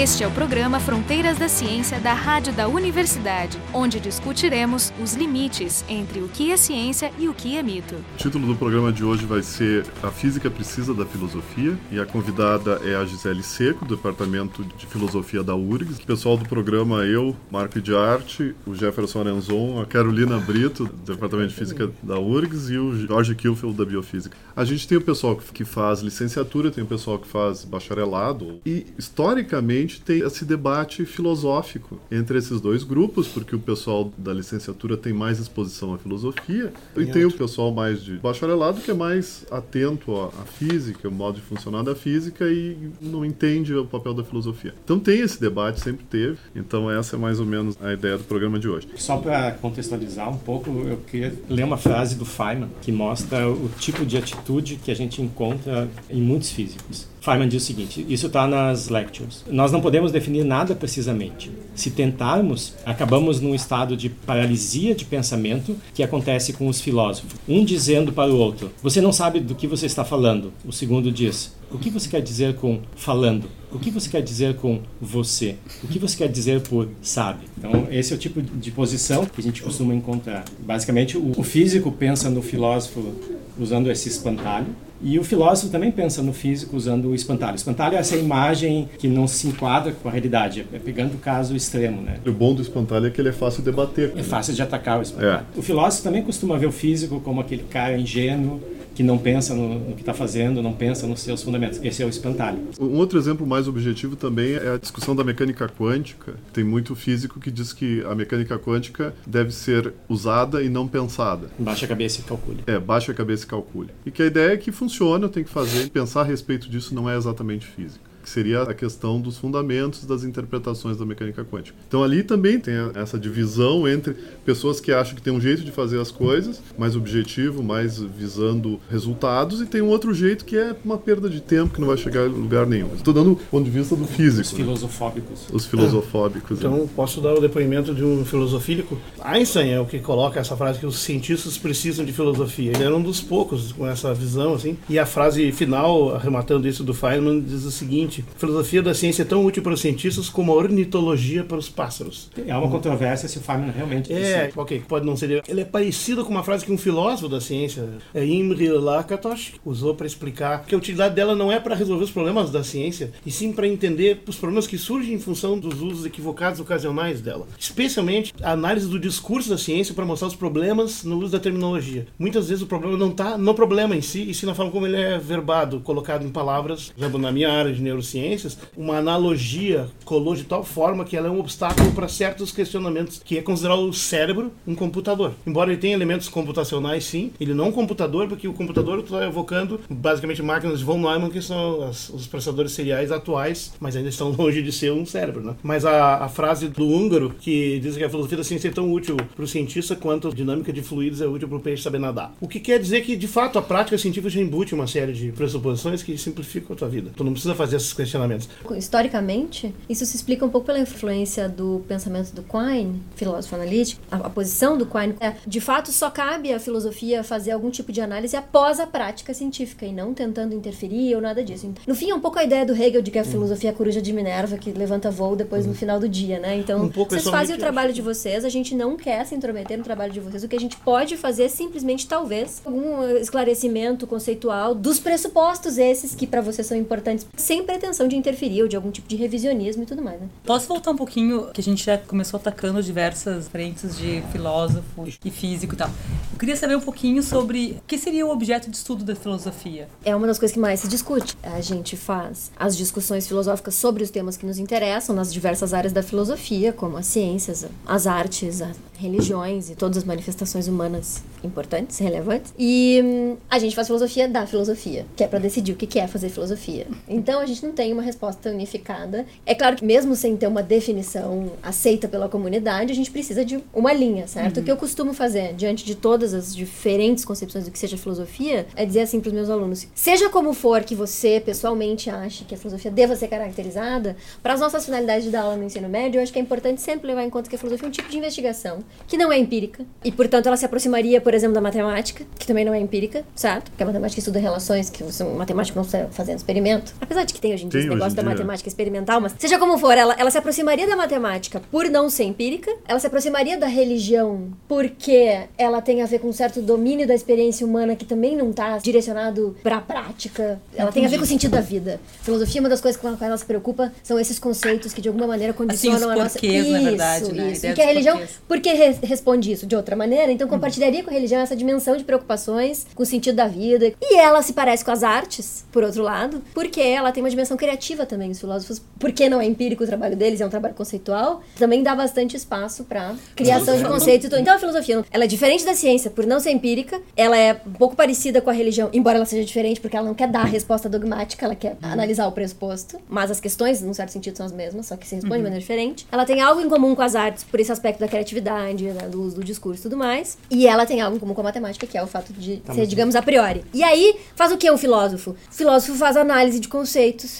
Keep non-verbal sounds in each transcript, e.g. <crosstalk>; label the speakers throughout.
Speaker 1: Este é o programa Fronteiras da Ciência da Rádio da Universidade, onde discutiremos os limites entre o que é ciência e o que é mito.
Speaker 2: O título do programa de hoje vai ser A Física Precisa da Filosofia e a convidada é a Gisele Seco, do Departamento de Filosofia da URGS. O pessoal do programa, eu, Marco de Arte, o Jefferson Arenzon, a Carolina Brito, do Departamento de Física da URGS e o Jorge Kilfeld, da Biofísica. A gente tem o pessoal que faz licenciatura, tem o pessoal que faz bacharelado e, historicamente, tem esse debate filosófico entre esses dois grupos, porque o pessoal da licenciatura tem mais exposição à filosofia e tem o pessoal mais de bacharelado que é mais atento à, à física, o modo de funcionar da física e não entende o papel da filosofia. Então tem esse debate, sempre teve. Então essa é mais ou menos a ideia do programa de hoje.
Speaker 3: Só para contextualizar um pouco, eu queria ler uma frase do Feynman que mostra o tipo de atitude que a gente encontra em muitos físicos. Feynman diz o seguinte: isso está nas lectures. Nós não podemos definir nada precisamente. Se tentarmos, acabamos num estado de paralisia de pensamento que acontece com os filósofos. Um dizendo para o outro: Você não sabe do que você está falando. O segundo diz: O que você quer dizer com falando? O que você quer dizer com você? O que você quer dizer por sabe? Então, esse é o tipo de posição que a gente costuma encontrar. Basicamente, o físico pensa no filósofo usando esse espantalho e o filósofo também pensa no físico usando o espantalho. O espantalho é essa imagem que não se enquadra com a realidade, é pegando o caso extremo, né?
Speaker 2: O bom do espantalho é que ele é fácil de debater.
Speaker 3: É fácil de atacar o espantalho. É. O filósofo também costuma ver o físico como aquele cara ingênuo que não pensa no, no que está fazendo, não pensa nos seus fundamentos. Esse é o espantalho.
Speaker 2: Um outro exemplo mais objetivo também é a discussão da mecânica quântica. Tem muito físico que diz que a mecânica quântica deve ser usada e não pensada.
Speaker 3: Baixa a cabeça e calcule.
Speaker 2: É, baixa a cabeça e calcule. E que a ideia é que funciona, tem que fazer. Pensar a respeito disso não é exatamente física que seria a questão dos fundamentos das interpretações da mecânica quântica. Então ali também tem essa divisão entre pessoas que acham que tem um jeito de fazer as coisas, mais objetivo, mais visando resultados, e tem um outro jeito que é uma perda de tempo que não vai chegar a lugar nenhum. Estou dando o ponto de vista do físico. Os
Speaker 3: né? filosofóbicos.
Speaker 2: Os filosofóbicos.
Speaker 4: É. Então posso dar o depoimento de um filosofílico. Einstein é o que coloca essa frase que os cientistas precisam de filosofia. Ele era um dos poucos com essa visão assim. E a frase final, arrematando isso do Feynman, diz o seguinte seguinte: filosofia da ciência é tão útil para os cientistas como a ornitologia para os pássaros.
Speaker 3: É uma controvérsia se o Feynman realmente.
Speaker 4: É, ok, pode não ser. Ele é parecido com uma frase que um filósofo da ciência, é Imre Lakatos, usou para explicar que a utilidade dela não é para resolver os problemas da ciência, e sim para entender os problemas que surgem em função dos usos equivocados ocasionais dela. Especialmente a análise do discurso da ciência para mostrar os problemas no uso da terminologia. Muitas vezes o problema não está no problema em si, e sim na forma como ele é verbado, colocado em palavras. Por exemplo, na minha área de neurociência, neurociências, uma analogia colou de tal forma que ela é um obstáculo para certos questionamentos, que é considerar o cérebro um computador. Embora ele tenha elementos computacionais, sim, ele não é um computador, porque o computador está evocando basicamente máquinas de von Neumann, que são as, os processadores seriais atuais, mas ainda estão <laughs> longe de ser um cérebro. Né? Mas a, a frase do húngaro, que diz que a filosofia da ciência é tão útil para o cientista quanto a dinâmica de fluidos é útil para o peixe saber nadar. O que quer dizer que, de fato, a prática científica já embute uma série de pressuposições que simplificam a tua vida. Tu não precisa fazer essas questionamentos.
Speaker 5: Historicamente, isso se explica um pouco pela influência do pensamento do Quine, filósofo analítico. A, a posição do Quine é, de fato, só cabe à filosofia fazer algum tipo de análise após a prática científica e não tentando interferir ou nada disso. No fim, é um pouco a ideia do Hegel de que a filosofia é a coruja de Minerva que levanta voo depois no final do dia, né? Então,
Speaker 4: Um pouco
Speaker 5: vocês fazem o trabalho de vocês, a gente não quer se intrometer no trabalho de vocês. O que a gente pode fazer é simplesmente, talvez, algum eh, esclarecimento conceitual dos pressupostos esses que para vocês são importantes, sem pretensão de interferir ou de algum tipo de revisionismo e tudo mais, né?
Speaker 6: Posso voltar um pouquinho, que a gente já começou atacando diversas frentes de filósofo e físico e tal. Eu queria saber um pouquinho sobre o que seria o objeto de estudo da filosofia.
Speaker 5: É uma das coisas que mais se discute. A gente faz as discussões filosóficas sobre os temas que nos interessam nas diversas áreas da filosofia, como as ciências, as artes, as religiões e todas as manifestações humanas importantes, relevantes. E hum, a gente faz filosofia da filosofia, que é para decidir o que que é fazer filosofia. Então a gente não tem uma resposta unificada. É claro que mesmo sem ter uma definição aceita pela comunidade, a gente precisa de uma linha, certo? O que eu costumo fazer diante de todas as diferentes concepções do que seja filosofia é dizer assim para os meus alunos: seja como for que você pessoalmente ache que a filosofia deva ser caracterizada, para as nossas finalidades de dar aula no ensino médio, eu acho que é importante sempre levar em conta que a filosofia é um tipo de investigação que não é empírica e, portanto, ela se aproximaria, por por exemplo, da matemática, que também não é empírica, certo? Porque a matemática estuda relações que o matemático não está fazendo experimento. Apesar de que tem hoje em dia
Speaker 2: Tem
Speaker 5: esse negócio da
Speaker 2: dia.
Speaker 5: matemática experimental, mas seja como for, ela, ela se aproximaria da matemática por não ser empírica, ela se aproximaria da religião porque ela tem a ver com um certo domínio da experiência humana que também não está direcionado para a prática. Ela tem a ver com o sentido da vida. Filosofia, uma das coisas com a qual ela se preocupa são esses conceitos que de alguma maneira condicionam
Speaker 6: Assim, os
Speaker 5: a nossa
Speaker 6: porquês, na
Speaker 5: isso,
Speaker 6: verdade, né? A
Speaker 5: Isso. E que a religião,
Speaker 6: porquês. Uhum.
Speaker 5: por que re- responde isso de outra maneira? Então compartilharia com a religião essa dimensão de preocupações com o sentido da vida. E ela se parece com as artes, por outro lado, porque ela tem uma dimensão criativa também. Os filósofos, porque não é empírico o trabalho deles, é um trabalho conceitual, também dá bastante espaço para criação de conceitos. e tudo. Então a filosofia, ela é diferente da ciência por não ser empírica, ela é um pouco parecida com a religião, embora ela seja diferente porque ela não quer dar a resposta dogmática, ela quer analisar o pressuposto, mas as questões, num certo sentido, são as mesmas, só que se responde de maneira diferente. Ela tem algo em comum com as artes por esse aspecto da criatividade, né, do uso do discurso e tudo mais, e ela tem algo em comum com a matemática, que é o fato de ser, digamos, a priori. E aí, faz o que um filósofo? O filósofo faz análise de conceitos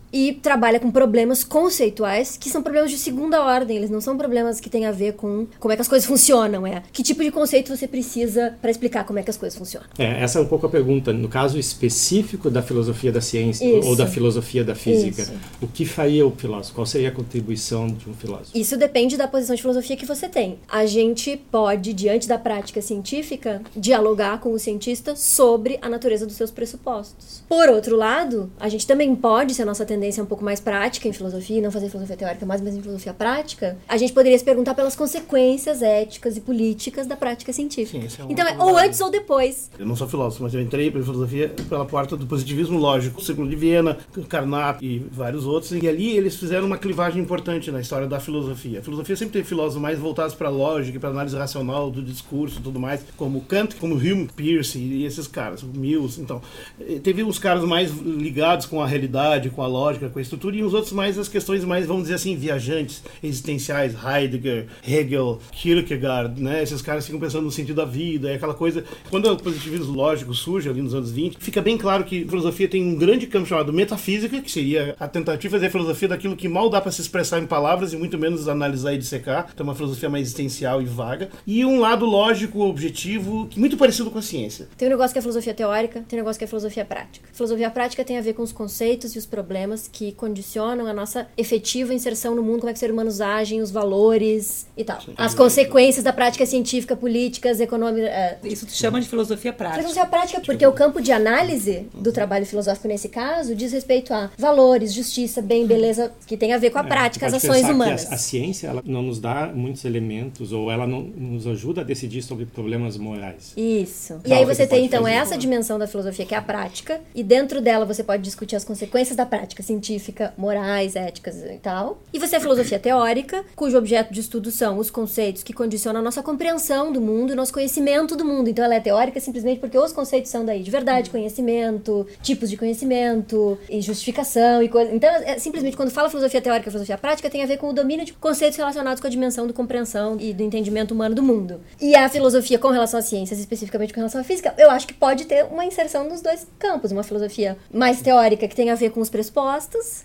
Speaker 5: e trabalha com problemas conceituais, que são problemas de segunda ordem, eles não são problemas que têm a ver com como é que as coisas funcionam, é que tipo de conceito você precisa para explicar como é que as coisas funcionam.
Speaker 3: É, essa é um pouco a pergunta. No caso específico da filosofia da ciência
Speaker 5: Isso.
Speaker 3: ou da filosofia da física,
Speaker 5: Isso.
Speaker 3: o que faria o filósofo? Qual seria a contribuição de um filósofo?
Speaker 5: Isso depende da posição de filosofia que você tem. A gente pode, diante da prática científica, dialogar com o cientista sobre a natureza dos seus pressupostos. Por outro lado, a gente também pode, se a nossa tendência é um pouco mais prática em filosofia, e não fazer filosofia teórica, mas mesmo em filosofia prática, a gente poderia se perguntar pelas consequências éticas e políticas da prática científica.
Speaker 4: Sim, esse é um
Speaker 5: então, é ou antes ou depois.
Speaker 4: Eu não sou filósofo, mas eu entrei para filosofia pela porta do positivismo lógico, o Círculo de Viena, Carnap e vários outros. E ali eles fizeram uma clivagem importante na história da filosofia. A filosofia sempre teve filósofos mais voltados para a lógica, para análise racional do discurso e tudo mais, como Kant, como Hume, Peirce e esses caras, o Mills. Então, eh, teve os caras mais ligados com a realidade, com a lógica, com a estrutura, e os outros mais as questões mais, vamos dizer assim, viajantes, existenciais, Heidegger, Hegel, Kierkegaard, né? Esses caras ficam pensando no sentido da vida, é aquela coisa. Quando o positivismo lógico surge ali nos anos 20, fica bem claro que filosofia tem um grande campo chamado metafísica, que seria a tentativa de fazer filosofia daquilo que mal dá para se expressar em palavras e muito menos analisar e dissecar. Então, uma filosofia mais existencial e vaga. E um lado lógico, objetivo, que muito parecido com a ciência.
Speaker 5: Tem um negócio que é filosofia teórica, tem um negócio que é filosofia prática. Filosofia prática tem a ver com os conceitos e os problemas que condicionam a nossa efetiva inserção no mundo, como é que os seres humanos agem, os valores e tal. As consequências da prática científica, políticas, econômicas. é,
Speaker 6: Isso tu chama de filosofia prática.
Speaker 5: Filosofia prática, porque o campo de análise do trabalho filosófico nesse caso diz respeito a valores, justiça, bem, beleza, que tem a ver com a prática, as ações humanas.
Speaker 3: A, a ciência ela não nos dá muitos elementos ou ela não nos ajuda a decidir sobre problemas morais.
Speaker 5: Isso. E aí você tem então
Speaker 3: fazer?
Speaker 5: essa dimensão da filosofia que é a prática, e dentro dela você pode discutir as consequências da prática científica, morais, éticas e tal. E você é filosofia teórica, cujo objeto de estudo são os conceitos que condicionam a nossa compreensão do mundo e nosso conhecimento do mundo. Então ela é teórica simplesmente porque os conceitos são daí de verdade, conhecimento, tipos de conhecimento e justificação e coisa. Então, é simplesmente quando fala filosofia teórica e filosofia prática, tem a ver com o domínio de conceitos relacionados com a dimensão do compreensão e do entendimento humano do mundo. E a filosofia com relação às ciências, especificamente com relação à física, eu acho que pode ter uma inserção nos dois campos. Uma filosofia mais teórica que tem a ver com os pressupostos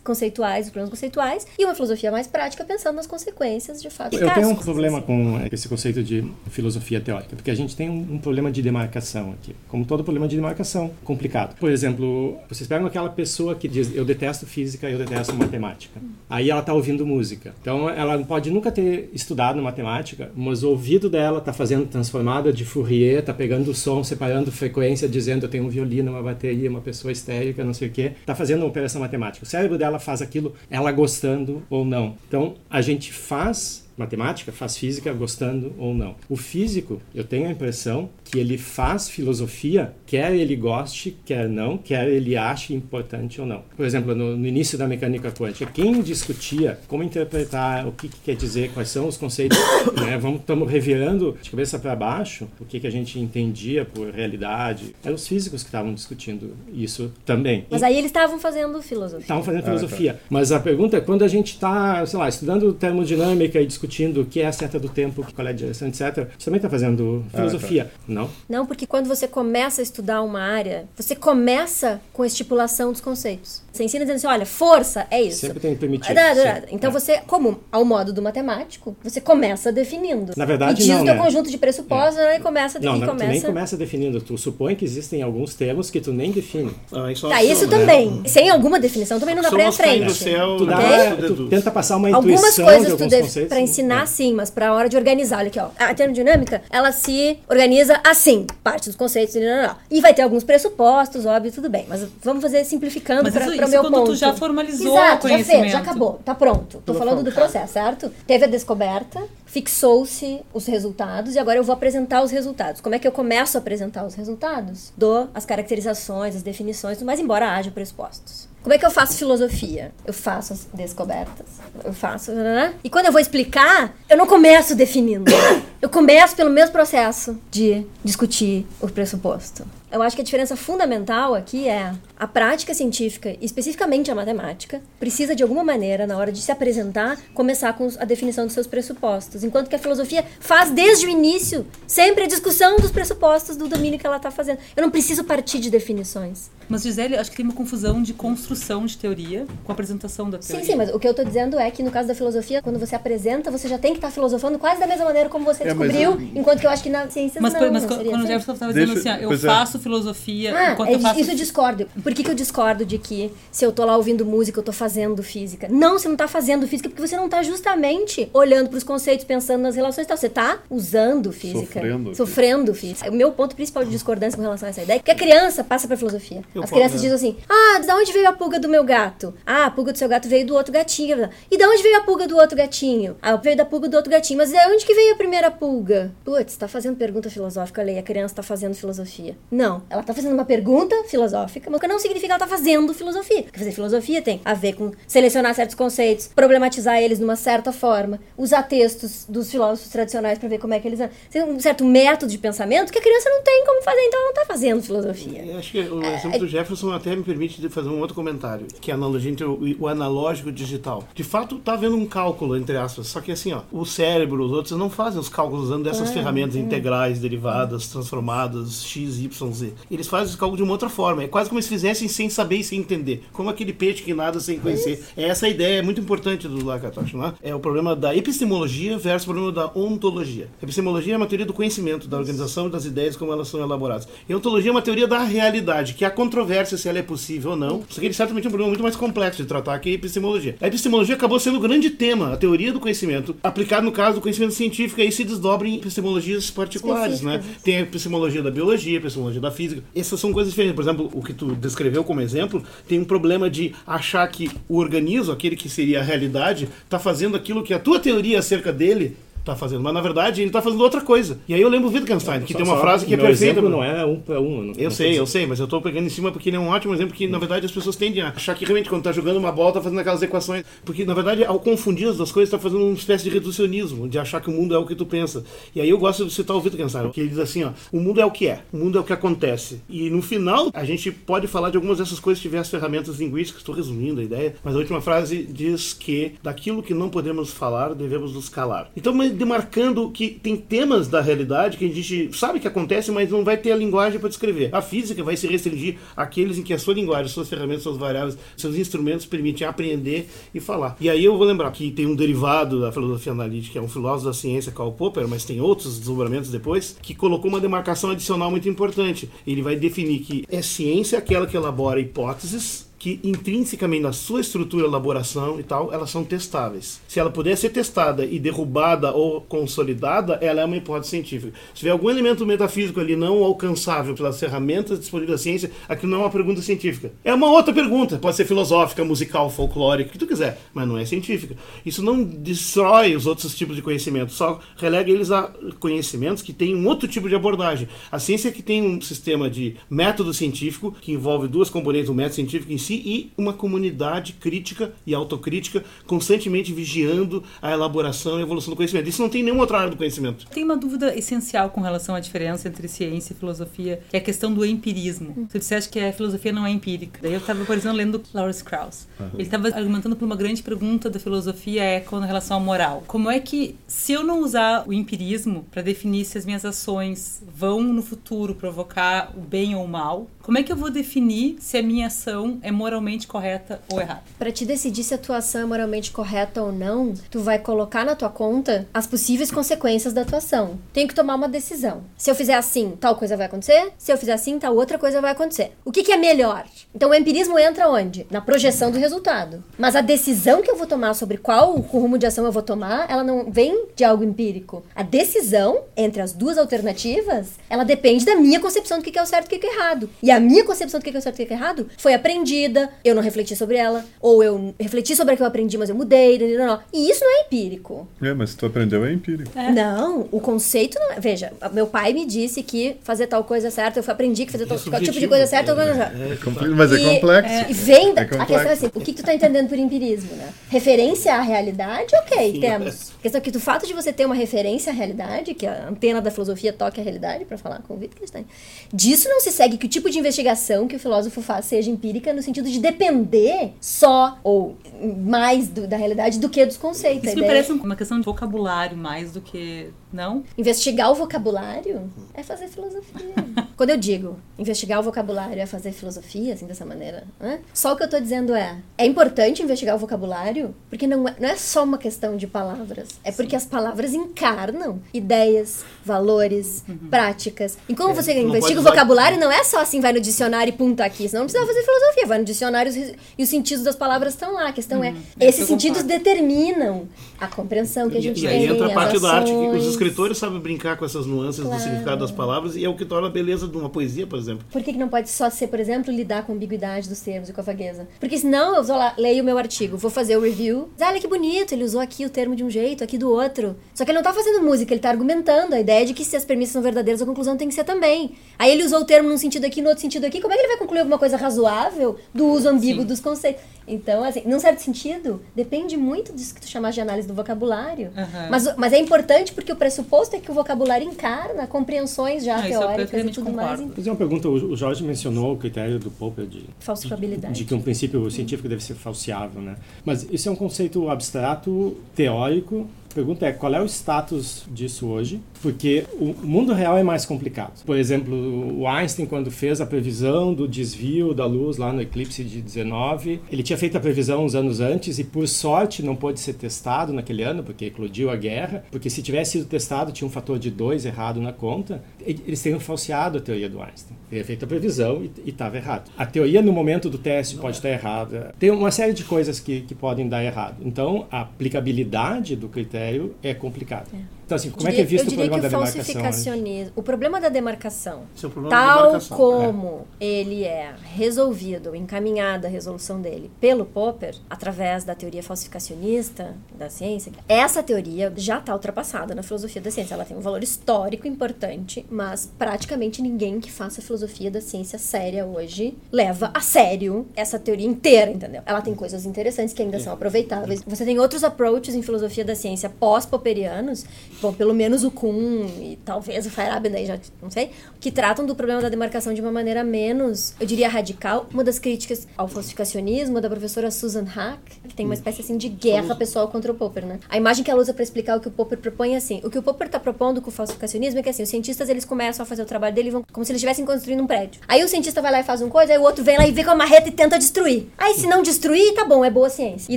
Speaker 5: conceituais, os problemas conceituais, e uma filosofia mais prática pensando nas consequências de fato.
Speaker 3: Eu tenho um problema com esse conceito de filosofia teórica, porque a gente tem um, um problema de demarcação aqui. Como todo problema de demarcação, complicado. Por exemplo, vocês pegam aquela pessoa que diz eu detesto física, eu detesto matemática. Aí ela está ouvindo música. Então ela pode nunca ter estudado matemática, mas o ouvido dela está fazendo transformada de Fourier, está pegando o som, separando frequência, dizendo eu tenho um violino, uma bateria, uma pessoa histérica, não sei o quê. Está fazendo uma operação matemática. O cérebro dela faz aquilo, ela gostando ou não. Então a gente faz matemática, faz física gostando ou não. O físico, eu tenho a impressão que ele faz filosofia, quer ele goste, quer não, quer ele ache importante ou não. Por exemplo, no, no início da mecânica quântica, quem discutia como interpretar, o que, que quer dizer, quais são os conceitos, <coughs> né? Vamos estamos revirando de cabeça para baixo o que, que a gente entendia por realidade. Eram os físicos que estavam discutindo isso também.
Speaker 5: Mas aí eles estavam fazendo filosofia.
Speaker 3: Estavam fazendo
Speaker 2: Ah, tá.
Speaker 3: filosofia. Mas a pergunta é quando a gente está, sei lá, estudando termodinâmica e discutindo o que é a seta do tempo, qual é a direção, etc., você também está fazendo filosofia, não?
Speaker 5: Não, porque quando você começa a estudar uma área, você começa com a estipulação dos conceitos. Você ensina dizendo assim, olha, força é isso.
Speaker 3: Sempre tem primitivo.
Speaker 5: Da, da, da.
Speaker 3: sempre.
Speaker 5: Então
Speaker 3: É.
Speaker 5: você, como ao modo do matemático, você começa definindo.
Speaker 3: Na verdade,
Speaker 5: e diz
Speaker 3: não,
Speaker 5: o teu
Speaker 3: né?
Speaker 5: conjunto de pressupostos né, e começa
Speaker 3: Não,
Speaker 5: e
Speaker 3: não, tu nem
Speaker 5: começa.
Speaker 3: começa definindo, tu supõe que existem alguns termos que tu nem define.
Speaker 4: Ah, isso é
Speaker 5: Tá, isso
Speaker 4: né?
Speaker 5: também. Sem alguma definição também não dá pra ir à frente.
Speaker 4: céu,
Speaker 3: Tu,
Speaker 4: né?
Speaker 3: dá,
Speaker 4: Tu
Speaker 3: tu
Speaker 4: deduz.
Speaker 3: tenta passar uma
Speaker 5: Algumas
Speaker 3: intuição
Speaker 5: coisas
Speaker 3: de
Speaker 5: tu
Speaker 3: alguns
Speaker 5: deve
Speaker 3: conceitos.
Speaker 5: pra ensinar
Speaker 3: É.
Speaker 5: sim, mas pra hora de organizar, olha aqui, ó. A termodinâmica, ela se organiza assim, parte dos conceitos e não, não, não. E vai ter alguns pressupostos, óbvio, tudo bem, mas vamos fazer simplificando
Speaker 6: isso-
Speaker 5: pra
Speaker 6: isso
Speaker 5: meu
Speaker 6: quando
Speaker 5: ponto.
Speaker 6: tu já formalizou
Speaker 5: Exato,
Speaker 6: o
Speaker 5: já fez, já acabou, tá pronto. Tô
Speaker 4: Tudo
Speaker 5: falando do
Speaker 4: focado.
Speaker 5: processo, certo? Teve a descoberta, fixou-se os resultados e agora eu vou apresentar os resultados. Como é que eu começo a apresentar os resultados? Dou as caracterizações, as definições, mas embora haja pressupostos. Como é que eu faço filosofia? Eu faço as descobertas, eu faço. né? E quando eu vou explicar, eu não começo definindo. <coughs> Eu começo pelo mesmo processo de discutir o pressuposto. Eu acho que a diferença fundamental aqui é a prática científica, especificamente a matemática, precisa de alguma maneira, na hora de se apresentar, começar com a definição dos seus pressupostos. Enquanto que a filosofia faz desde o início sempre a discussão dos pressupostos do domínio que ela está fazendo. Eu não preciso partir de definições.
Speaker 6: Mas, Gisele, acho que tem uma confusão de construção de teoria com a apresentação da teoria.
Speaker 5: Sim, sim, mas o que eu tô dizendo é que no caso da filosofia, quando você apresenta, você já tem que estar filosofando quase da mesma maneira como você
Speaker 2: É,
Speaker 5: descobriu,
Speaker 2: eu-
Speaker 5: enquanto que eu acho que na ciência
Speaker 6: Mas,
Speaker 5: não,
Speaker 6: mas
Speaker 5: não
Speaker 6: quando
Speaker 5: seria
Speaker 6: quando o
Speaker 5: assim.
Speaker 6: Jefferson estava
Speaker 2: Deixa-
Speaker 6: dizendo assim, ah, eu
Speaker 2: é.
Speaker 6: faço filosofia
Speaker 5: Ah,
Speaker 6: enquanto
Speaker 5: é,
Speaker 6: eu faço...
Speaker 5: isso eu discordo. Por que, que eu discordo de que se eu tô lá ouvindo música, eu tô fazendo física? Não, você não tá fazendo física porque você não tá justamente olhando pros conceitos, pensando nas relações e tal. Você tá usando física.
Speaker 2: Sofrendo.
Speaker 5: Sofrendo física. O meu ponto principal de discordância com relação a essa ideia é que a criança passa pra filosofia.
Speaker 4: Eu
Speaker 5: As crianças
Speaker 4: né?
Speaker 5: dizem assim: ah, da onde veio a pulga do meu gato? Ah, a pulga do seu gato veio do outro gatinho. E da onde veio a pulga do outro gatinho? Ah, veio da pulga do outro gatinho. Mas de onde que veio a primeira pulga? Putz, tá fazendo pergunta filosófica, aí, a criança tá fazendo filosofia. Não, ela tá fazendo uma pergunta filosófica, mas que não significa que ela tá fazendo filosofia. Porque fazer filosofia tem a ver com selecionar certos conceitos, problematizar eles de uma certa forma, usar textos dos filósofos tradicionais pra ver como é que eles... Tem um certo método de pensamento que a criança não tem como fazer, então ela não tá fazendo filosofia.
Speaker 4: Eu acho que o exemplo do Jefferson até me permite fazer um outro comentário, que é a analogia entre o, o analógico e o digital. De fato, tá havendo um cálculo, entre aspas, só que assim, ó, o cérebro, os outros não fazem os cálculos usando dessas ferramentas integrais, derivadas, transformadas, x, y, z. Eles fazem os cálculos de uma outra forma. É quase como se fizessem sem saber e sem entender. Como aquele peixe que nada sem conhecer. É essa a ideia, é muito importante do Lakatosh, não é? É o problema da epistemologia versus o problema da ontologia. A epistemologia é uma teoria do conhecimento, da organização das ideias como elas são elaboradas. E a ontologia é uma teoria da realidade, que há controvérsia se ela é possível ou não. Isso aqui certamente é um problema muito mais complexo de tratar que a epistemologia. A epistemologia acabou sendo o grande tema, a teoria do conhecimento, aplicado no caso do conhecimento científico, aí se desdobra em epistemologias particulares, né? Tem a epistemologia da biologia, a epistemologia da física. Essas são coisas diferentes. Por exemplo, o que tu descreveu como exemplo, tem um problema de achar que o organismo, aquele que seria a realidade, está fazendo aquilo que a tua teoria acerca dele está fazendo. Mas na verdade ele está fazendo outra coisa. E aí eu lembro o Wittgenstein, que
Speaker 3: Só-
Speaker 4: tem uma frase que é perfeita.
Speaker 3: exemplo não é um para um. não-
Speaker 4: Eu
Speaker 3: não
Speaker 4: sei, eu sei, mas eu tô pegando em cima porque ele é um ótimo exemplo que, na verdade, as pessoas tendem a achar que realmente quando tá jogando uma bola, tá fazendo aquelas equações. Porque, na verdade, ao confundir as duas coisas, tá fazendo uma espécie de reducionismo, de achar que o mundo é o que tu pensa. E aí eu gosto de citar o Wittgenstein, que ele diz assim, ó, o mundo é o que é, o mundo é o que acontece. E no final, a gente pode falar de algumas dessas coisas se tiver as ferramentas linguísticas, estou resumindo a ideia, mas a última frase diz que daquilo que não podemos falar, devemos nos calar. Então, mas demarcando que tem temas da realidade que a gente sabe que acontece, mas não vai ter a linguagem para descrever. A física vai se restringir àqueles em que a sua linguagem, suas ferramentas, suas variáveis, seus instrumentos permitem aprender e falar. E aí eu vou lembrar que tem um derivado da filosofia analítica, é um filósofo da ciência, Karl Popper, mas tem outros desdobramentos depois, que colocou uma demarcação adicional muito importante. Ele vai definir que é ciência aquela que elabora hipóteses que intrinsecamente na sua estrutura, elaboração e tal, elas são testáveis. Se ela puder ser testada e derrubada ou consolidada, ela é uma hipótese científica. Se tiver algum elemento metafísico ali não alcançável pelas ferramentas disponíveis da ciência, aquilo não é uma pergunta científica. É uma outra pergunta, pode ser filosófica, musical, folclórica, o que tu quiser, mas não é científica. Isso não destrói os outros tipos de conhecimento, só relega eles a conhecimentos que têm um outro tipo de abordagem. A ciência que tem um sistema de método científico, que envolve duas componentes, o método científico em si e uma comunidade crítica e autocrítica constantemente vigiando a elaboração e evolução do conhecimento. Isso não tem nenhuma outra área do conhecimento.
Speaker 6: Tem uma dúvida essencial com relação à diferença entre ciência e filosofia, que é a questão do empirismo. Hum. Você disseste que a filosofia não é empírica. Daí eu estava, por exemplo, lendo Lawrence Krauss. Uhum. Ele estava argumentando por uma grande pergunta da filosofia é com relação à moral. Como é que, se eu não usar o empirismo para definir se as minhas ações vão no futuro provocar o bem ou o mal, como é que eu vou definir se a minha ação é moralmente correta ou errada?
Speaker 5: Para te decidir se a tua ação é moralmente correta ou não, tu vai colocar na tua conta as possíveis consequências da tua ação. Tenho que tomar uma decisão. Se eu fizer assim, tal coisa vai acontecer. Se eu fizer assim, tal outra coisa vai acontecer. O que, que é melhor? Então o empirismo entra onde? Na projeção do resultado. Mas a decisão que eu vou tomar sobre qual rumo de ação eu vou tomar, ela não vem de algo empírico. A decisão entre as duas alternativas, ela depende da minha concepção do que é o certo e o que é errado. E a minha concepção do que é certo e o que é errado foi aprendida, eu não refleti sobre ela, ou eu refleti sobre a que eu aprendi, mas eu mudei, não, não, e isso não é empírico.
Speaker 2: É, mas se tu aprendeu é empírico.
Speaker 5: É. Não, o conceito não é. Veja, meu pai me disse que fazer tal coisa certa, eu aprendi que fazer tal, é tipo de coisa certa. É,
Speaker 2: é, é, mas é complexo.
Speaker 5: E vem da, a questão é assim, o que, que tu tá entendendo por empirismo, né? Referência à realidade, ok, Sim, temos. A questão é que o fato de você ter uma referência à realidade, que a antena da filosofia toque a realidade, para falar com o Wittgenstein, disso não se segue que o tipo de investigação que o filósofo faz seja empírica no sentido de depender só ou mais do, da realidade do que dos conceitos.
Speaker 6: Isso me parece uma questão de vocabulário mais do que não?
Speaker 5: Investigar o vocabulário é fazer filosofia. <laughs> Quando eu digo investigar o vocabulário é fazer filosofia, assim, dessa maneira, né? só o que eu tô dizendo é: é importante investigar o vocabulário, porque não é, não é só uma questão de palavras, é porque Sim. as palavras encarnam ideias, valores, uhum. práticas. E como é, você investiga o vocabulário, não é só assim, vai no dicionário e punta aqui, senão não precisa fazer filosofia, vai no dicionário e os sentidos das palavras estão lá. A questão é, uhum. é, esses sentidos determinam a compreensão que a gente
Speaker 4: e,
Speaker 5: tem.
Speaker 4: E aí entra a parte da arte, que os escritores sabem brincar com essas nuances claro. do significado das palavras e é o que torna a beleza de uma poesia, por exemplo.
Speaker 5: Por que, que não pode só ser, por exemplo, lidar com a ambiguidade dos termos e com a vagueza? Porque senão eu vou lá, leio o meu artigo, vou fazer o review. Ah, olha que bonito, ele usou aqui o termo de um jeito, aqui do outro. Só que ele não tá fazendo música, ele tá argumentando a ideia de que se as premissas são verdadeiras, a conclusão tem que ser também. Aí ele usou o termo num sentido aqui, no outro sentido aqui. Como é que ele vai concluir alguma coisa razoável do uso ambíguo Sim. dos conceitos? Então, assim, num certo sentido, depende muito disso que tu chamas de análise do vocabulário. Uhum. Mas, mas é importante porque o pressuposto é que o vocabulário encarna compreensões já Não, teóricas e tudo mais.
Speaker 3: Fazer uma pergunta, o Jorge mencionou o critério do Popper de
Speaker 5: falsificabilidade,
Speaker 3: de, de, que um princípio científico deve ser falseável, né? Mas isso é um conceito abstrato, teórico, pergunta é qual é o status disso hoje, porque o mundo real é mais complicado. Por exemplo, o Einstein, quando fez a previsão do desvio da luz lá no eclipse de 19, ele tinha feito a previsão uns anos antes e, por sorte, não pôde ser testado naquele ano, porque eclodiu a guerra, porque se tivesse sido testado, tinha um fator de 2 errado na conta, eles teriam falseado a teoria do Einstein. Ele feito a previsão e estava errado. A teoria, no momento do teste, pode estar errada. Tem uma série de coisas que, que podem dar errado. Então, a aplicabilidade do critério é complicado. É. Então, assim, como diria, é que é visto o problema da
Speaker 5: demarcação? O problema da demarcação, é problema tal da demarcação, como é. ele é resolvido, encaminhada a resolução dele pelo Popper, através da teoria falsificacionista da ciência, essa teoria já está ultrapassada na filosofia da ciência. Ela tem um valor histórico importante, mas praticamente ninguém que faça filosofia da ciência séria hoje leva a sério essa teoria inteira, entendeu? Ela tem coisas interessantes que ainda são aproveitáveis. Você tem outros approaches em filosofia da ciência pós-popperianos bom, pelo menos o Kuhn e talvez o Feyerabend aí já, não sei, que tratam do problema da demarcação de uma maneira menos, eu diria, radical. Uma das críticas ao falsificacionismo da professora Susan Hack, que tem uma espécie assim de guerra pessoal contra o Popper, né? A imagem que ela usa para explicar o que o Popper propõe é assim, o que o Popper está propondo com o falsificacionismo é que assim, os cientistas eles começam a fazer o trabalho dele vão, como se eles estivessem construindo um prédio. Aí o cientista vai lá e faz uma coisa, aí o outro vem lá e vê com a marreta e tenta destruir. Aí se não destruir, tá bom, é boa ciência. E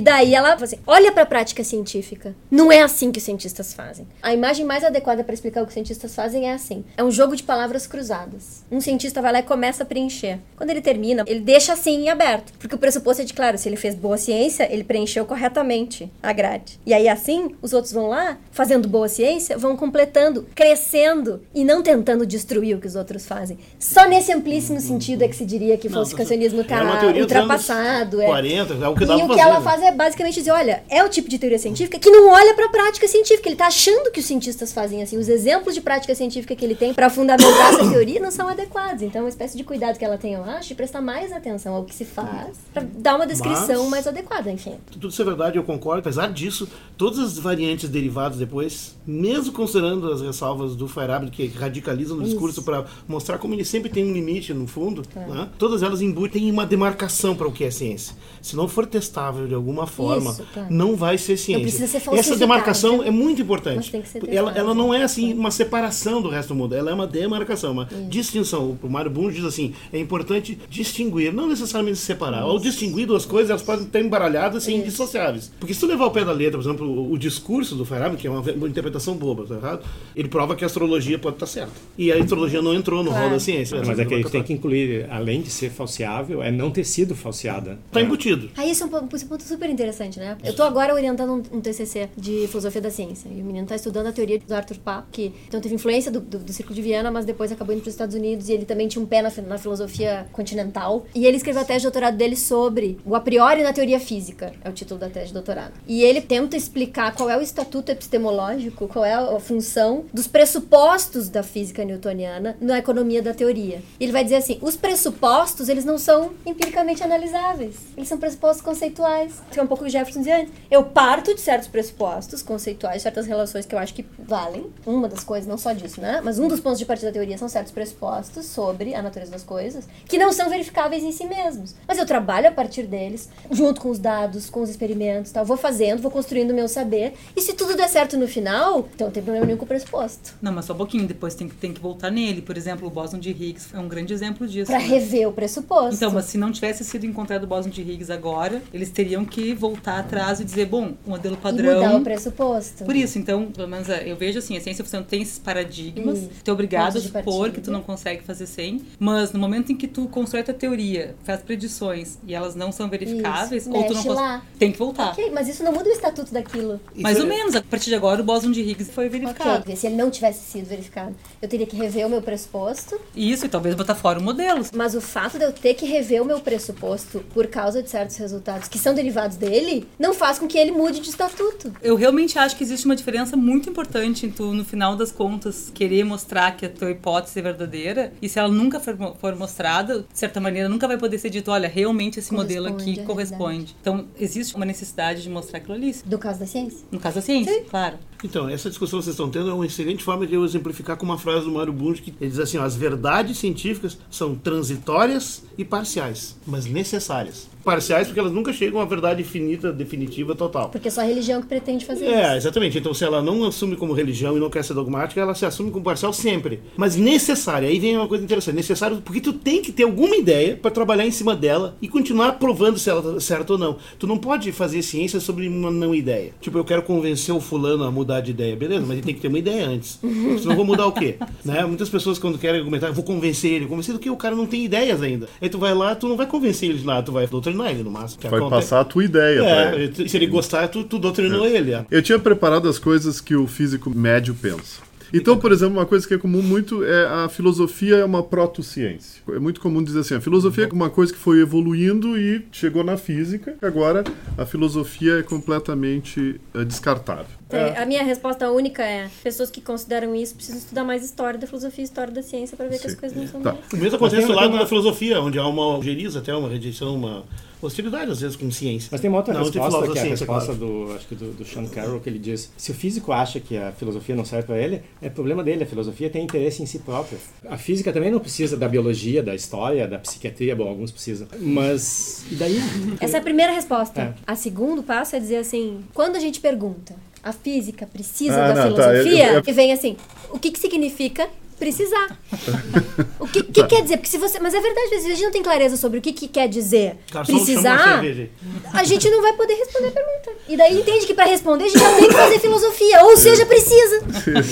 Speaker 5: daí ela fala assim, olha para a prática científica. Não é assim que os cientistas fazem. A imagem mais adequada para explicar o que os cientistas fazem é assim: é um jogo de palavras cruzadas. Um cientista vai lá e começa a preencher. Quando ele termina, ele deixa assim em aberto. Porque o pressuposto é de, claro, se ele fez boa ciência, ele preencheu corretamente a grade. E aí, assim, os outros vão lá, fazendo boa ciência, vão completando, crescendo e não tentando destruir o que os outros fazem. Só nesse amplíssimo sentido é que se diria que o falsificacionismo está ultrapassado.
Speaker 4: É. 40, é o que
Speaker 5: dá E o que ela faz é basicamente dizer: olha, é o tipo de teoria científica que não olha para a prática científica. Ele está achando que que os cientistas fazem assim, os exemplos de prática científica que ele tem para fundamentar essa teoria não são adequados. Então, é uma espécie de cuidado que ela tem, eu acho, de prestar mais atenção ao que se faz, para dar uma descrição
Speaker 4: Mas-
Speaker 5: mais adequada, enfim.
Speaker 4: Tudo isso é verdade, eu concordo. Apesar disso, todas as variantes derivadas depois, mesmo considerando as ressalvas do Feyerabend, que radicalizam o discurso para mostrar como ele sempre tem um limite no fundo, né? todas elas embutem uma demarcação para o que é ciência. Se não for testável de alguma forma,
Speaker 5: Isso, tá.
Speaker 4: não vai ser ciência.
Speaker 5: ser
Speaker 4: Essa demarcação é muito importante. Ela, ela não é assim uma separação do resto do mundo, ela é uma demarcação, uma distinção. O Mário Bunge diz assim: é importante distinguir, não necessariamente separar. Ao distinguir duas coisas, elas podem estar embaralhadas e indissociáveis. Porque se tu levar ao pé da letra, por exemplo, o, o discurso do Feyerabend, que é uma, uma interpretação boba, tá errado? Ele prova que a astrologia pode estar certa. E a astrologia não entrou no rol
Speaker 5: Claro.
Speaker 4: da ciência.
Speaker 3: Mas é que a gente tem que incluir, além de ser falseável, é não ter sido falseada.
Speaker 4: Tá embutido.
Speaker 5: Aí isso é um é um ponto super interessante, né? Eu tô agora orientando um, um TCC de filosofia da ciência. E o menino tá estudando a teoria do Arthur Papp, que então teve influência do, do, do Círculo de Viena, mas depois acabou indo para os Estados Unidos e ele também tinha um pé na, na filosofia continental. E ele escreveu a tese de doutorado dele sobre o a priori na teoria física, é o título da tese de doutorado. E ele tenta explicar qual é o estatuto epistemológico, qual é a função dos pressupostos da física newtoniana na economia da teoria. Ele vai dizer assim, os pressupostos, eles não são empiricamente analisáveis. Eles são pressupostos conceituais. Que é um pouco o Jefferson dizia antes. Eu parto de certos pressupostos conceituais, certas relações que eu acho que valem. Uma das coisas, não só disso, né? Mas um dos pontos de partida da teoria são certos pressupostos sobre a natureza das coisas, que não são verificáveis em si mesmos. Mas eu trabalho a partir deles, junto com os dados, com os experimentos, tal. Vou fazendo, vou construindo o meu saber. E se tudo der certo no final, então não tem problema nenhum com o pressuposto.
Speaker 6: Não, mas só um pouquinho, depois tem, que- tem que voltar nele. Por exemplo, o bóson de Higgs é um grande exemplo disso.
Speaker 5: Pra
Speaker 6: né?
Speaker 5: rever o pressuposto.
Speaker 6: Então, mas se não tivesse sido encontrado o bóson de Higgs agora, eles teriam que voltar atrás e dizer, bom, o modelo
Speaker 5: E
Speaker 6: padrão...
Speaker 5: mudar o pressuposto.
Speaker 6: Por isso, então, pelo menos eu vejo assim, a ciência ficção tem esses paradigmas,
Speaker 5: Isso.
Speaker 6: tu é obrigado a supor que tu não consegue fazer sem, mas no momento em que tu constrói tua teoria, faz predições e elas não são verificáveis,
Speaker 5: Isso.
Speaker 6: ou tu não
Speaker 5: Mexe
Speaker 6: cons-
Speaker 5: lá.
Speaker 6: tem que voltar.
Speaker 5: Ok, mas isso não muda o estatuto daquilo.
Speaker 6: Mais
Speaker 4: Isso
Speaker 6: ou
Speaker 4: é-
Speaker 6: menos, a partir de agora o bóson de Higgs foi verificado.
Speaker 5: Ok, se ele não tivesse sido verificado, eu teria que rever o meu pressuposto.
Speaker 6: Isso, e talvez botar fora o modelo.
Speaker 5: Mas o fato de eu ter que rever o meu pressuposto por causa de certos resultados que são derivados dele, não faz com que ele mude de estatuto.
Speaker 6: Eu realmente acho que existe uma diferença muito importante tu, no final das contas, querer mostrar que a tua hipótese é verdadeira e se ela nunca for, for mostrada, de certa maneira, nunca vai poder ser dito, olha, realmente esse modelo aqui corresponde. Então, existe uma necessidade de mostrar aquilo ali.
Speaker 5: Do caso da ciência.
Speaker 6: No caso da ciência, claro.
Speaker 4: Então, essa discussão que vocês estão tendo é uma excelente forma de eu exemplificar com uma frase do Mário Bunge, que ele diz assim, ó, as verdades científicas são transitórias e parciais, mas necessárias. Parciais porque elas nunca chegam à verdade finita, definitiva, total.
Speaker 5: Porque é só a religião que pretende fazer
Speaker 4: É,
Speaker 5: isso.
Speaker 4: exatamente. Então, se ela não assume como religião e não quer ser dogmática, ela se assume como parcial sempre. Mas necessária. Aí vem uma coisa interessante. Necessário porque tu tem que ter alguma ideia para trabalhar em cima dela e continuar provando se ela tá certa ou não. Tu não pode fazer ciência sobre uma não ideia. Tipo, eu quero convencer o fulano a mudar de ideia. Beleza, mas ele tem que ter uma ideia antes. Senão eu vou mudar o quê? <laughs> Né? Muitas pessoas quando querem argumentar, eu vou convencer ele. Convencer do que? O cara não tem ideias ainda. Aí tu vai lá, tu não vai convencer ele de nada, tu vai doutrinar ele no máximo.
Speaker 2: Vai passar a tua ideia.
Speaker 4: É, se ele gostar, tu, tu doutrinou ele. é.
Speaker 2: Eu tinha preparado as coisas que o físico médio pensa. Então, por exemplo, uma coisa que é comum muito é a filosofia é uma protociência. É muito comum dizer assim, a filosofia é uma coisa que foi evoluindo e chegou na física. Agora, a filosofia é completamente eh, descartável.
Speaker 5: É, A minha resposta única é: pessoas que consideram isso precisam estudar mais história da filosofia e história da ciência para ver que as
Speaker 2: Sim.
Speaker 5: coisas não são
Speaker 2: Tá.
Speaker 5: mais.
Speaker 4: O mesmo acontece
Speaker 3: uma-
Speaker 4: da filosofia, onde há uma algeriza, até uma rejeição, uma hostilidade, às vezes, com ciência.
Speaker 3: Mas tem uma outra
Speaker 4: Não,
Speaker 3: resposta, que é a resposta
Speaker 4: claro.
Speaker 3: do, acho que do, do Sean Carroll, que ele diz, se o físico acha que a filosofia não serve para ele, é problema dele, a filosofia tem interesse em si própria. A física também não precisa da biologia, da história, da psiquiatria, bom, alguns precisam, mas e daí?
Speaker 5: Essa é a primeira resposta.
Speaker 3: É.
Speaker 5: A segundo passo é dizer assim: quando a gente pergunta, a física precisa
Speaker 2: Ah,
Speaker 5: da
Speaker 2: não, tá,
Speaker 5: filosofia?
Speaker 2: eu- eu-
Speaker 5: E vem assim: o que, que significa precisar? o que, que quer dizer? Porque se você. Mas é verdade, às vezes a gente não tem clareza sobre o que, que quer dizer
Speaker 4: Garçom,
Speaker 5: precisar.
Speaker 4: aí.
Speaker 5: A gente não vai poder responder a pergunta. E daí entende que para responder a gente já tem que fazer filosofia, ou seja, precisa.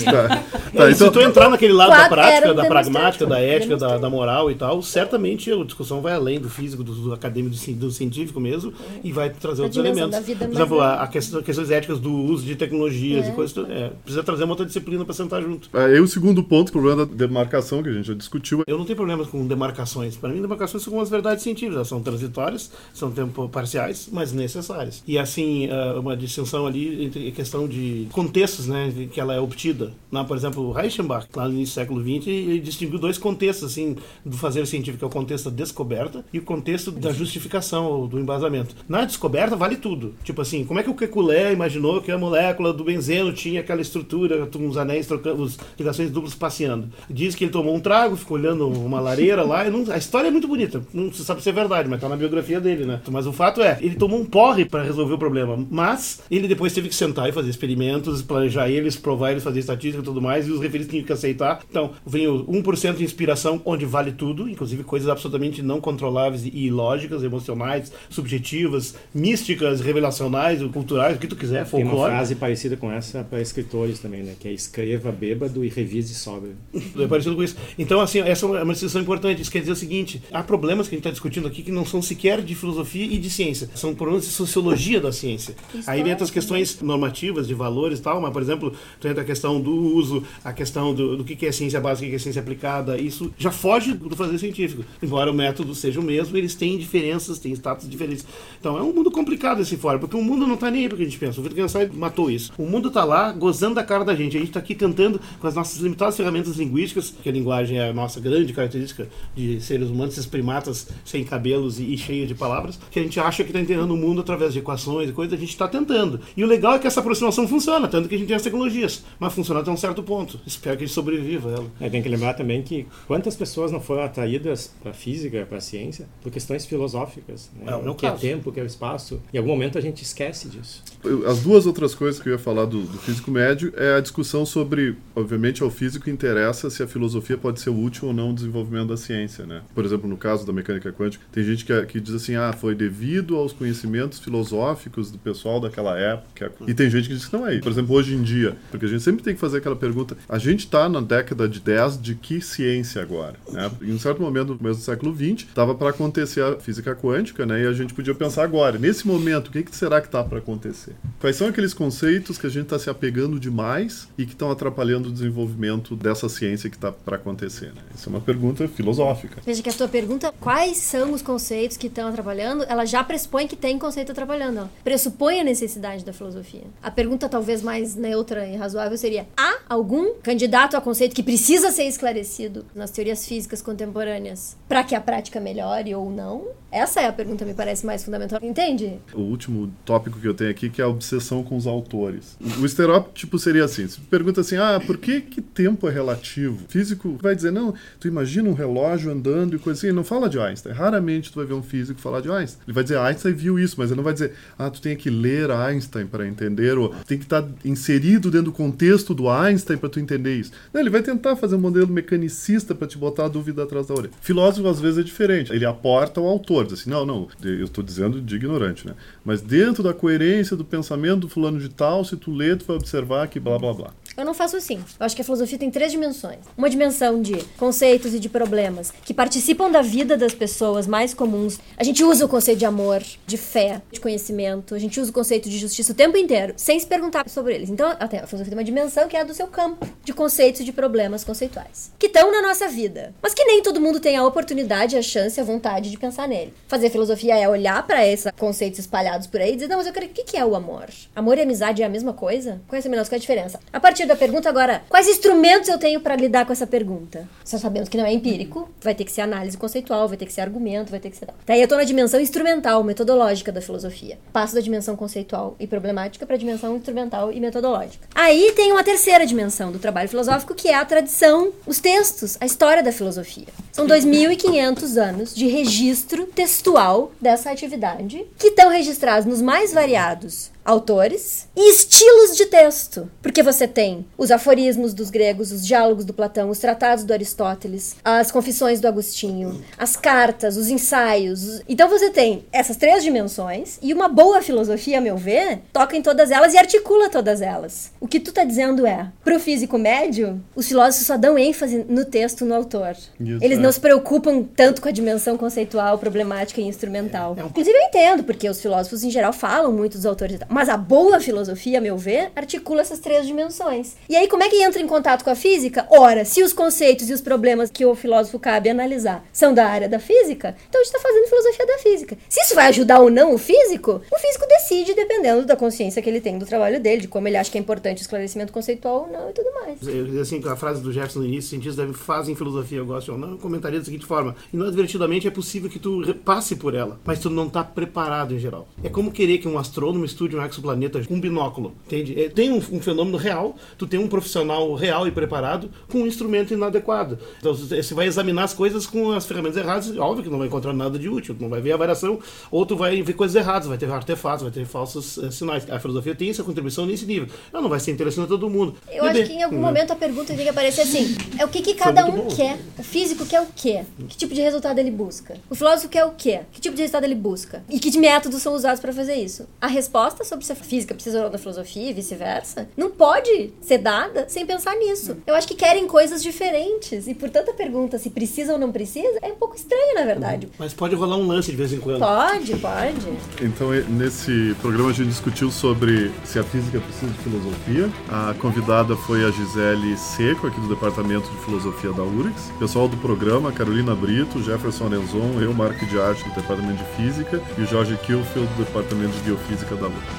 Speaker 2: tá. Tá, então,
Speaker 4: se tu entrar naquele lado da prática, da pragmática, da ética, da, da moral e tal, certamente a discussão vai além do físico, do, do acadêmico, do, ci- do científico mesmo, e vai trazer
Speaker 5: A
Speaker 4: outros elementos. Por exemplo, a, a questão, questões éticas do uso de tecnologias
Speaker 5: É.
Speaker 4: e coisas. é, precisa trazer uma outra disciplina para sentar junto.
Speaker 2: Aí o segundo ponto, o problema da demarcação que a gente já discutiu.
Speaker 4: Eu não tenho problemas com demarcações. Para mim, demarcações são as verdades científicas. Elas são transitórias, são tempo parciais, mas necessárias. E assim, ah, uma distinção ali entre questão de contextos, né, que ela é obtida. Na, por exemplo, Reichenbach, lá no início do século XX, ele distinguiu dois contextos assim do fazer científico, que é o contexto da descoberta e o contexto da justificação ou do embasamento. Na descoberta vale tudo. Tipo assim, como é que o Kekulé imaginou que a molécula do benzeno tinha aquela estrutura com os anéis trocando, as ligações duplas passeando? Diz que ele tomou um trago, ficou olhando uma lareira lá. e não- a história é muito bonita. Não se sabe se é verdade, mas tá na biografia dele, né? Mas o fato é, ele tomou um porre para resolver o problema. Mas ele depois teve que sentar e fazer experimentos, planejar eles, provar eles, fazer estatística e tudo mais, e os referentes tinham que aceitar. Então, vem o 1% de inspiração, onde vale tudo, inclusive coisas absolutamente não controláveis e ilógicas, emocionais, subjetivas, místicas, revelacionais, culturais, o que tu quiser,
Speaker 3: Tem uma
Speaker 4: folclore.
Speaker 3: frase parecida com essa para escritores também, né? Que é escreva bêbado e revise sóbrio.
Speaker 4: É parecido com isso. Então, assim, essa é uma discussão importante. Isso quer dizer o seguinte: há problemas que a gente está discutindo aqui que não são sequer de filosofia e de ciência. São problemas de sociologia da ciência. Aí vem outras questões normativas, de valores e tal, mas, por exemplo, entra a questão do uso, a questão do, do que é ciência básica, o que que é ciência aplicada. Isso já foge do fazer científico. Embora o método seja o mesmo, eles têm diferenças, têm status diferentes. Então, é um mundo complicado esse fora, porque o mundo não está nem aí para que a gente pensa. O Wittgenstein matou isso. O mundo está lá gozando da cara da gente. A gente está aqui tentando, com as nossas limitadas ferramentas linguísticas, que a linguagem é a nossa grande característica de seres humanos, esses primatas sem cabelos e, e cheios de palavras, que a gente acha que está entendendo o mundo através de equações e coisas, a gente está tentando. E o legal é que essa aproximação funciona, tanto que a gente tem as tecnologias, mas funciona até um certo ponto. Espero que a gente sobreviva a ela.
Speaker 3: É, tem que lembrar também que quantas pessoas não foram atraídas para a física, para a ciência, por questões filosóficas. Né?
Speaker 4: É, o
Speaker 3: que é
Speaker 4: caso.
Speaker 3: tempo, o que é o espaço. Em algum momento a gente esquece disso.
Speaker 2: As duas outras coisas que eu ia falar do, do físico médio é a discussão sobre, obviamente, ao físico interessa se a filosofia pode ser útil ou não no desenvolvimento da ciência, né? Por exemplo, no caso da mecânica quântica, tem gente que, que diz assim, ah, foi devido aos conhecimentos filosóficos do pessoal daquela época. E tem gente que diz que não é. Por exemplo, hoje em dia, porque a gente sempre tem que fazer aquela pergunta, a gente está na década de 10 de que ciência agora? Né? Em um certo momento, no do século 20, estava para acontecer a física quântica, né? E a gente podia pensar agora, nesse momento, o que, que será que está para acontecer? Quais são aqueles conceitos que a gente está se apegando demais e que estão atrapalhando o desenvolvimento dessa ciência que está para acontecer? Né? Isso é uma pergunta filosófica.
Speaker 5: Veja que a tua pergunta, quais são os conceitos que estão atrapalhando, ela já pressupõe que tem conceito atrapalhando. Ela pressupõe a necessidade da filosofia. A pergunta talvez mais neutra e razoável seria: há algum candidato a conceito que precisa ser esclarecido nas teorias físicas contemporâneas para que a prática melhore ou não? Essa é a pergunta me parece mais fundamental. Entende?
Speaker 2: O último tópico que eu tenho aqui que é a obsessão com os autores. O estereótipo seria assim: se pergunta assim, ah, por que, que tempo é relativo? Físico vai dizer, não, tu imagina um relógio andando e coisa assim. Ele não fala de Einstein. Raramente tu vai ver um físico falar de Einstein. Ele vai dizer, Einstein viu isso, mas ele não vai dizer, ah, tu tem que ler Einstein para entender, ou tem que estar inserido dentro do contexto do Einstein para tu entender isso. Não, ele vai tentar fazer um modelo mecanicista para te botar a dúvida atrás da orelha. Filósofo às vezes é diferente. Ele aporta o autor, diz assim, não, não, eu estou dizendo de ignorante, né? Mas dentro da coerência do pensamento do fulano de tal, se tu ler, tu vai observar que blá blá blá.
Speaker 5: Eu não faço assim. Eu acho que a filosofia tem três dimensões. Uma dimensão de conceitos e de problemas que participam da vida das pessoas mais comuns. A gente usa o conceito de amor, de fé, de conhecimento. A gente usa o conceito de justiça o tempo inteiro, sem se perguntar sobre eles. Então, até a filosofia tem uma dimensão que é a do seu campo de conceitos e de problemas conceituais. Que estão na nossa vida. Mas que nem todo mundo tem a oportunidade, a chance, a vontade de pensar nele. Fazer filosofia é olhar para esses conceitos espalhados por aí e dizer, não, mas eu quero... O que é o amor? Amor e amizade é a mesma coisa? Qual é a qual é a diferença? A partir da pergunta agora, quais instrumentos eu tenho para lidar com essa pergunta? Só sabemos que não é empírico, vai ter que ser análise conceitual, vai ter que ser argumento, vai ter que ser. Daí eu tô na dimensão instrumental, metodológica da filosofia. Passo da dimensão conceitual e problemática para a dimensão instrumental e metodológica. Aí tem uma terceira dimensão do trabalho filosófico, que é a tradição, os textos, a história da filosofia. São 2.500 anos de registro textual dessa atividade, que estão registrados nos mais variados autores e estilos de texto. Porque você tem os aforismos dos gregos, os diálogos do Platão, os tratados do Aristóteles, as confissões do Agostinho, as cartas, os ensaios. os- Então você tem essas três dimensões e uma boa filosofia, a meu ver, toca em todas elas e articula todas elas. O que tu tá dizendo é, pro físico médio, os filósofos só dão ênfase no texto, no autor.
Speaker 2: Isso,
Speaker 5: Eles
Speaker 2: é.
Speaker 5: não se preocupam tanto com a dimensão conceitual, problemática e instrumental. Inclusive eu entendo, porque os filósofos em geral falam muito dos autores e tal. Mas a boa filosofia, a meu ver, articula essas três dimensões. E aí, como é que entra em contato com a física? Ora, se os conceitos e os problemas que o filósofo cabe analisar são da área da física, então a gente está fazendo filosofia da física. Se isso vai ajudar ou não o físico, o físico decide dependendo da consciência que ele tem do trabalho dele, de como ele acha que é importante o esclarecimento conceitual ou não e tudo mais.
Speaker 4: Eu, assim, a frase do Jefferson no início, cientistas devem fazem filosofia, eu gosto ou não, eu comentaria da seguinte forma: inadvertidamente é possível que tu passe por ela, mas tu não está preparado em geral. É como querer que um astrônomo estude um exoplaneta com um binóculo, entende? É, tem um, um, fenômeno real, tu tem um profissional real e preparado com um instrumento inadequado. Então você vai examinar as coisas com as ferramentas erradas, óbvio que não vai encontrar nada de útil, não vai ver a variação, ou tu vai ver coisas erradas, vai ter artefatos, vai ter falsos uh, sinais. A filosofia tem essa contribuição nesse nível. Ela não vai ser interessante a todo mundo.
Speaker 5: Eu acho que em algum momento a pergunta tem que aparecer assim: é o que, que cada um bom. quer? O físico quer o quê? Que tipo de resultado ele busca? O filósofo quer o quê? Que tipo de resultado ele busca? E que métodos são usados para fazer isso? A resposta sobre se a física precisa ou da filosofia e vice-versa não pode ser dada sem pensar nisso. Eu acho que querem coisas diferentes e, portanto, a pergunta se precisa ou não precisa é um pouco estranha, na verdade.
Speaker 4: Mas pode rolar um lance de vez em quando.
Speaker 5: Pode, pode.
Speaker 2: Então, nesse programa a gente discutiu sobre se a física precisa de filosofia. A convidada foi a Gisele Seco, aqui do Departamento de Filosofia da URGS. Pessoal do programa, Carolina Brito, Jefferson Arenzon, eu, Marco de Arte, do Departamento de Física, e o Jorge Kilfield, do Departamento de Biofísica da URGS.